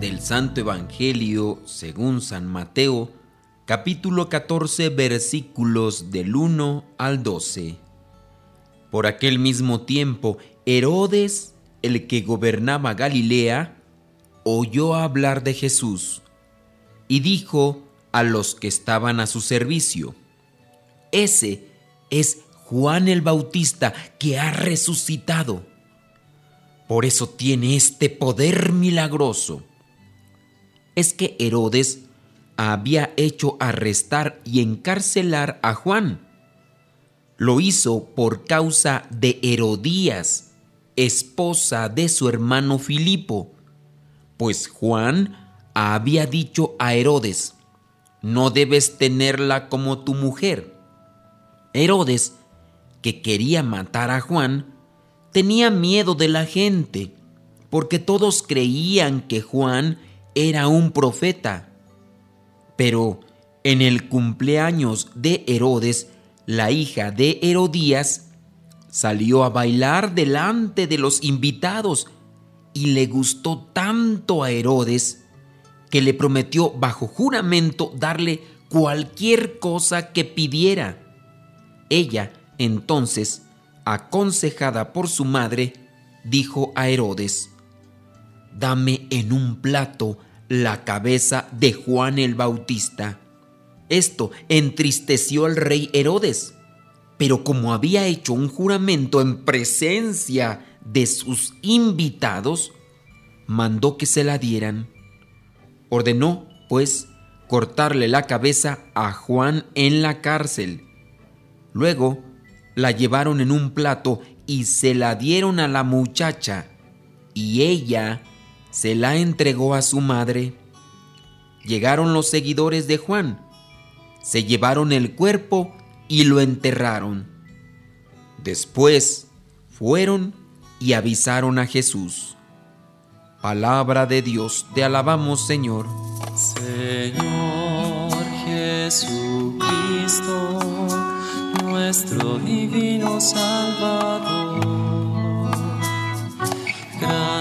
del Santo Evangelio según San Mateo, capítulo 14, versículos del 1 al 12. Por aquel mismo tiempo, Herodes, el que gobernaba Galilea, oyó hablar de Jesús y dijo a los que estaban a su servicio, Ese es Juan el Bautista que ha resucitado. Por eso tiene este poder milagroso es que Herodes había hecho arrestar y encarcelar a Juan. Lo hizo por causa de Herodías, esposa de su hermano Filipo, pues Juan había dicho a Herodes, no debes tenerla como tu mujer. Herodes, que quería matar a Juan, tenía miedo de la gente, porque todos creían que Juan era un profeta. Pero en el cumpleaños de Herodes, la hija de Herodías salió a bailar delante de los invitados y le gustó tanto a Herodes que le prometió bajo juramento darle cualquier cosa que pidiera. Ella, entonces, aconsejada por su madre, dijo a Herodes, Dame en un plato la cabeza de Juan el Bautista. Esto entristeció al rey Herodes, pero como había hecho un juramento en presencia de sus invitados, mandó que se la dieran. Ordenó, pues, cortarle la cabeza a Juan en la cárcel. Luego la llevaron en un plato y se la dieron a la muchacha, y ella se la entregó a su madre. Llegaron los seguidores de Juan, se llevaron el cuerpo y lo enterraron. Después fueron y avisaron a Jesús. Palabra de Dios, te alabamos Señor. Señor Jesucristo, nuestro divino Salvador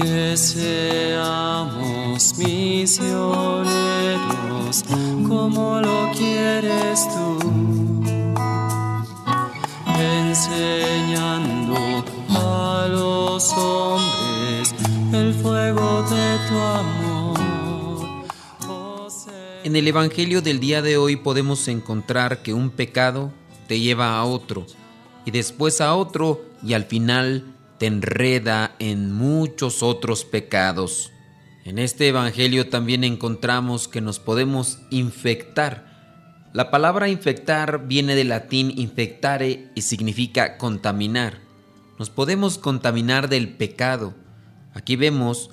Que seamos misioneros como lo quieres tú, enseñando a los hombres el fuego de tu amor. En el Evangelio del día de hoy podemos encontrar que un pecado te lleva a otro y después a otro y al final te enreda en muchos otros pecados. En este Evangelio también encontramos que nos podemos infectar. La palabra infectar viene del latín infectare y significa contaminar. Nos podemos contaminar del pecado. Aquí vemos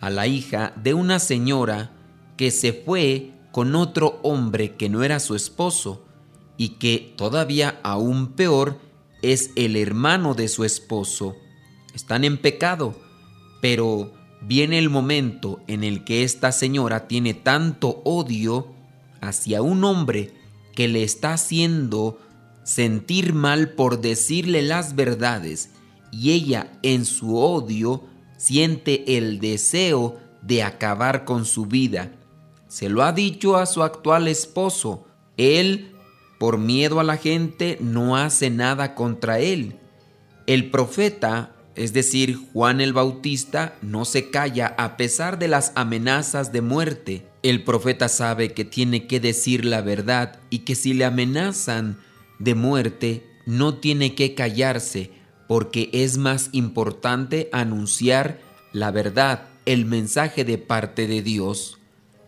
a la hija de una señora que se fue con otro hombre que no era su esposo y que todavía aún peor es el hermano de su esposo están en pecado, pero viene el momento en el que esta señora tiene tanto odio hacia un hombre que le está haciendo sentir mal por decirle las verdades y ella en su odio siente el deseo de acabar con su vida. Se lo ha dicho a su actual esposo. Él, por miedo a la gente, no hace nada contra él. El profeta es decir, Juan el Bautista, no se calla a pesar de las amenazas de muerte. El profeta sabe que tiene que decir la verdad y que si le amenazan de muerte, no tiene que callarse, porque es más importante anunciar la verdad, el mensaje de parte de Dios.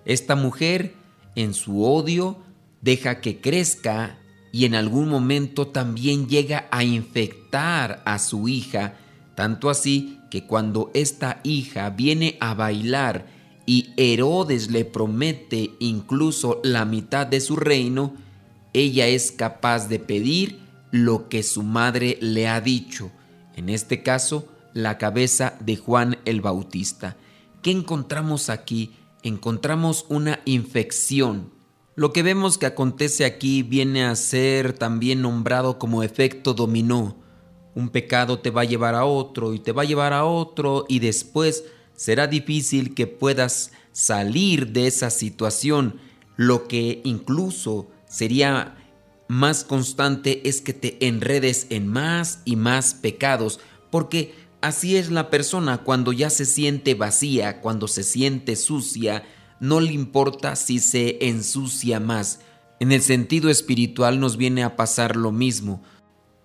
Esta mujer, en su odio, deja que crezca y en algún momento también llega a infectar a su hija, tanto así que cuando esta hija viene a bailar y Herodes le promete incluso la mitad de su reino, ella es capaz de pedir lo que su madre le ha dicho, en este caso, la cabeza de Juan el Bautista. ¿Qué encontramos aquí? Encontramos una infección. Lo que vemos que acontece aquí viene a ser también nombrado como efecto dominó. Un pecado te va a llevar a otro y te va a llevar a otro y después será difícil que puedas salir de esa situación. Lo que incluso sería más constante es que te enredes en más y más pecados, porque así es la persona cuando ya se siente vacía, cuando se siente sucia, no le importa si se ensucia más. En el sentido espiritual nos viene a pasar lo mismo.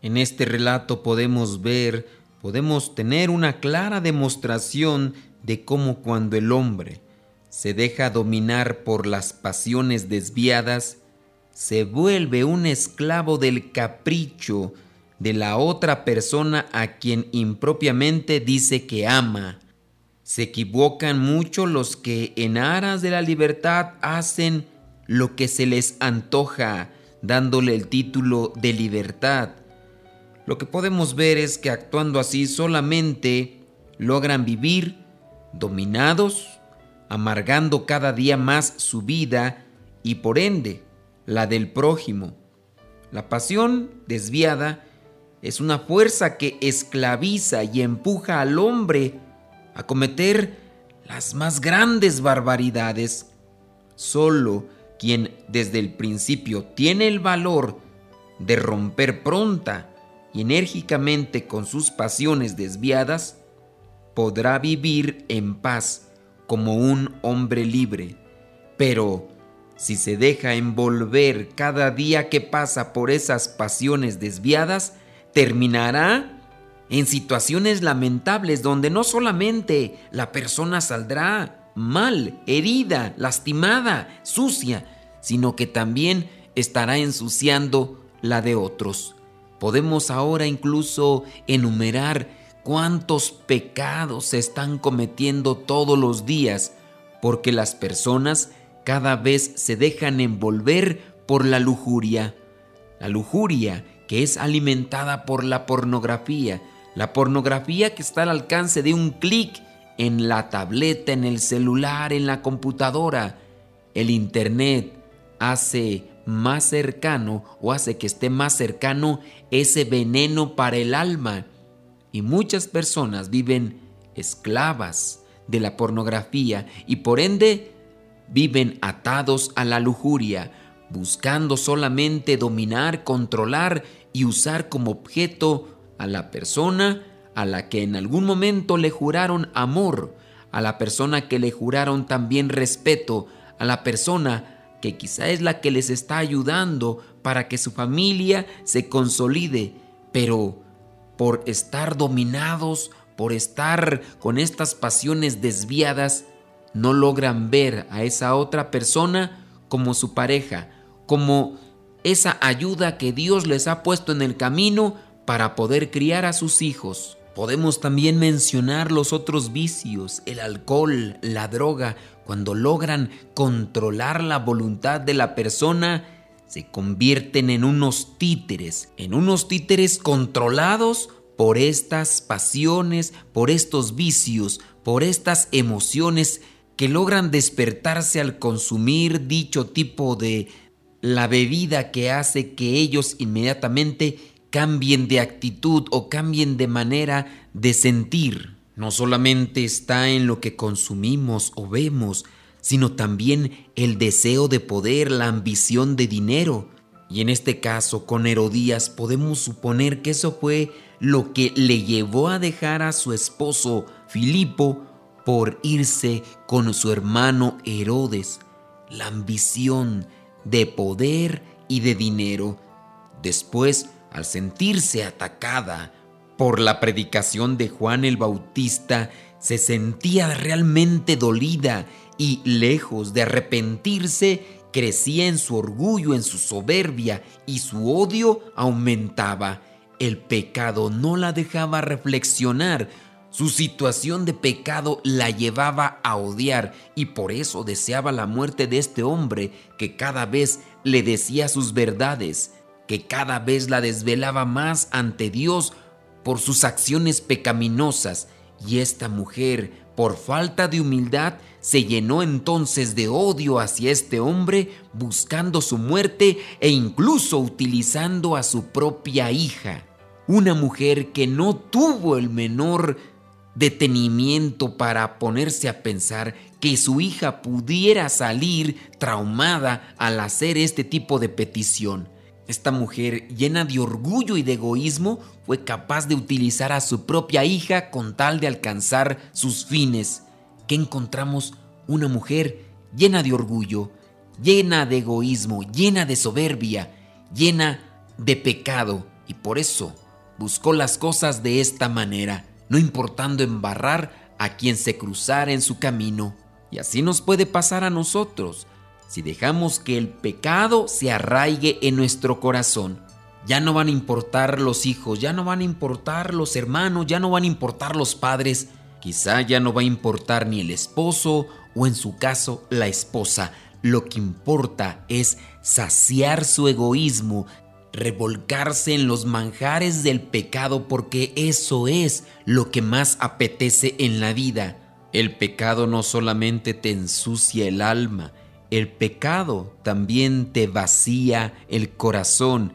En este relato podemos ver, podemos tener una clara demostración de cómo cuando el hombre se deja dominar por las pasiones desviadas, se vuelve un esclavo del capricho de la otra persona a quien impropiamente dice que ama. Se equivocan mucho los que en aras de la libertad hacen lo que se les antoja, dándole el título de libertad. Lo que podemos ver es que actuando así solamente logran vivir dominados, amargando cada día más su vida y por ende la del prójimo. La pasión desviada es una fuerza que esclaviza y empuja al hombre a cometer las más grandes barbaridades. Solo quien desde el principio tiene el valor de romper pronta y enérgicamente con sus pasiones desviadas, podrá vivir en paz como un hombre libre. Pero si se deja envolver cada día que pasa por esas pasiones desviadas, terminará en situaciones lamentables donde no solamente la persona saldrá mal, herida, lastimada, sucia, sino que también estará ensuciando la de otros. Podemos ahora incluso enumerar cuántos pecados se están cometiendo todos los días porque las personas cada vez se dejan envolver por la lujuria. La lujuria que es alimentada por la pornografía. La pornografía que está al alcance de un clic en la tableta, en el celular, en la computadora. El Internet hace más cercano o hace que esté más cercano ese veneno para el alma. Y muchas personas viven esclavas de la pornografía y por ende viven atados a la lujuria, buscando solamente dominar, controlar y usar como objeto a la persona a la que en algún momento le juraron amor, a la persona que le juraron también respeto, a la persona que quizá es la que les está ayudando para que su familia se consolide, pero por estar dominados, por estar con estas pasiones desviadas, no logran ver a esa otra persona como su pareja, como esa ayuda que Dios les ha puesto en el camino para poder criar a sus hijos. Podemos también mencionar los otros vicios, el alcohol, la droga, cuando logran controlar la voluntad de la persona, se convierten en unos títeres, en unos títeres controlados por estas pasiones, por estos vicios, por estas emociones que logran despertarse al consumir dicho tipo de la bebida que hace que ellos inmediatamente cambien de actitud o cambien de manera de sentir. No solamente está en lo que consumimos o vemos, sino también el deseo de poder, la ambición de dinero. Y en este caso, con Herodías, podemos suponer que eso fue lo que le llevó a dejar a su esposo Filipo por irse con su hermano Herodes, la ambición de poder y de dinero. Después, al sentirse atacada por la predicación de Juan el Bautista, se sentía realmente dolida y lejos de arrepentirse, crecía en su orgullo, en su soberbia y su odio aumentaba. El pecado no la dejaba reflexionar, su situación de pecado la llevaba a odiar y por eso deseaba la muerte de este hombre que cada vez le decía sus verdades, que cada vez la desvelaba más ante Dios por sus acciones pecaminosas. Y esta mujer, por falta de humildad, se llenó entonces de odio hacia este hombre, buscando su muerte e incluso utilizando a su propia hija. Una mujer que no tuvo el menor detenimiento para ponerse a pensar que su hija pudiera salir traumada al hacer este tipo de petición. Esta mujer, llena de orgullo y de egoísmo, fue capaz de utilizar a su propia hija con tal de alcanzar sus fines. ¿Qué encontramos? Una mujer llena de orgullo, llena de egoísmo, llena de soberbia, llena de pecado, y por eso buscó las cosas de esta manera no importando embarrar a quien se cruzara en su camino. Y así nos puede pasar a nosotros si dejamos que el pecado se arraigue en nuestro corazón. Ya no van a importar los hijos, ya no van a importar los hermanos, ya no van a importar los padres, quizá ya no va a importar ni el esposo o en su caso la esposa. Lo que importa es saciar su egoísmo, revolcarse en los manjares del pecado porque eso es lo que más apetece en la vida. El pecado no solamente te ensucia el alma, el pecado también te vacía el corazón.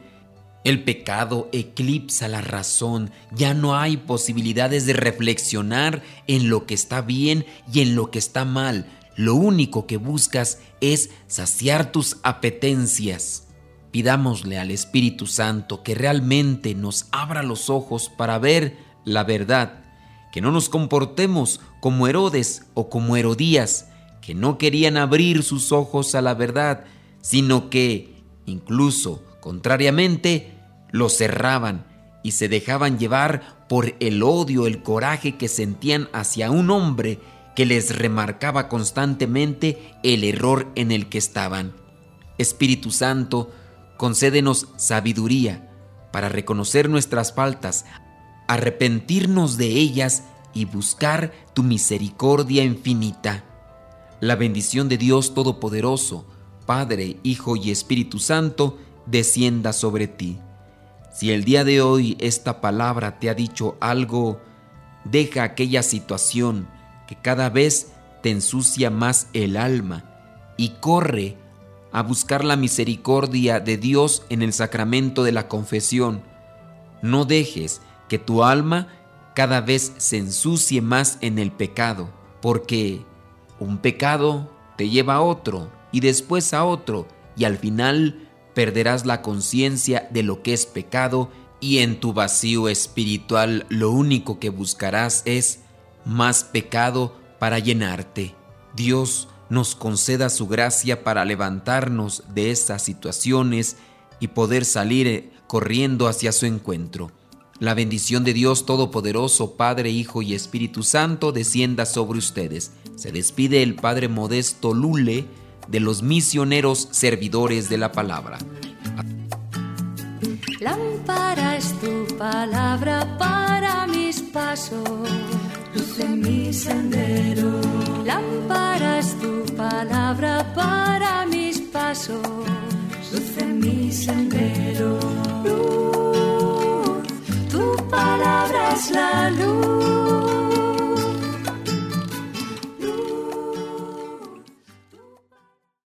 El pecado eclipsa la razón, ya no hay posibilidades de reflexionar en lo que está bien y en lo que está mal. Lo único que buscas es saciar tus apetencias. Pidámosle al Espíritu Santo que realmente nos abra los ojos para ver la verdad, que no nos comportemos como Herodes o como Herodías, que no querían abrir sus ojos a la verdad, sino que, incluso contrariamente, los cerraban y se dejaban llevar por el odio, el coraje que sentían hacia un hombre que les remarcaba constantemente el error en el que estaban. Espíritu Santo, concédenos sabiduría para reconocer nuestras faltas, arrepentirnos de ellas y buscar tu misericordia infinita. La bendición de Dios Todopoderoso, Padre, Hijo y Espíritu Santo, descienda sobre ti. Si el día de hoy esta palabra te ha dicho algo, deja aquella situación que cada vez te ensucia más el alma y corre a buscar la misericordia de Dios en el sacramento de la confesión. No dejes que tu alma cada vez se ensucie más en el pecado, porque un pecado te lleva a otro y después a otro y al final perderás la conciencia de lo que es pecado y en tu vacío espiritual lo único que buscarás es más pecado para llenarte. Dios nos conceda su gracia para levantarnos de estas situaciones y poder salir eh, corriendo hacia su encuentro. La bendición de Dios Todopoderoso, Padre, Hijo y Espíritu Santo, descienda sobre ustedes. Se despide el Padre Modesto Lule de los misioneros servidores de la palabra. Lámpara es tu palabra para mis pasos, luz en mi sendero. Lámpara es tu palabra para mis pasos, luz en mi sendero. Luz, palabra es la luz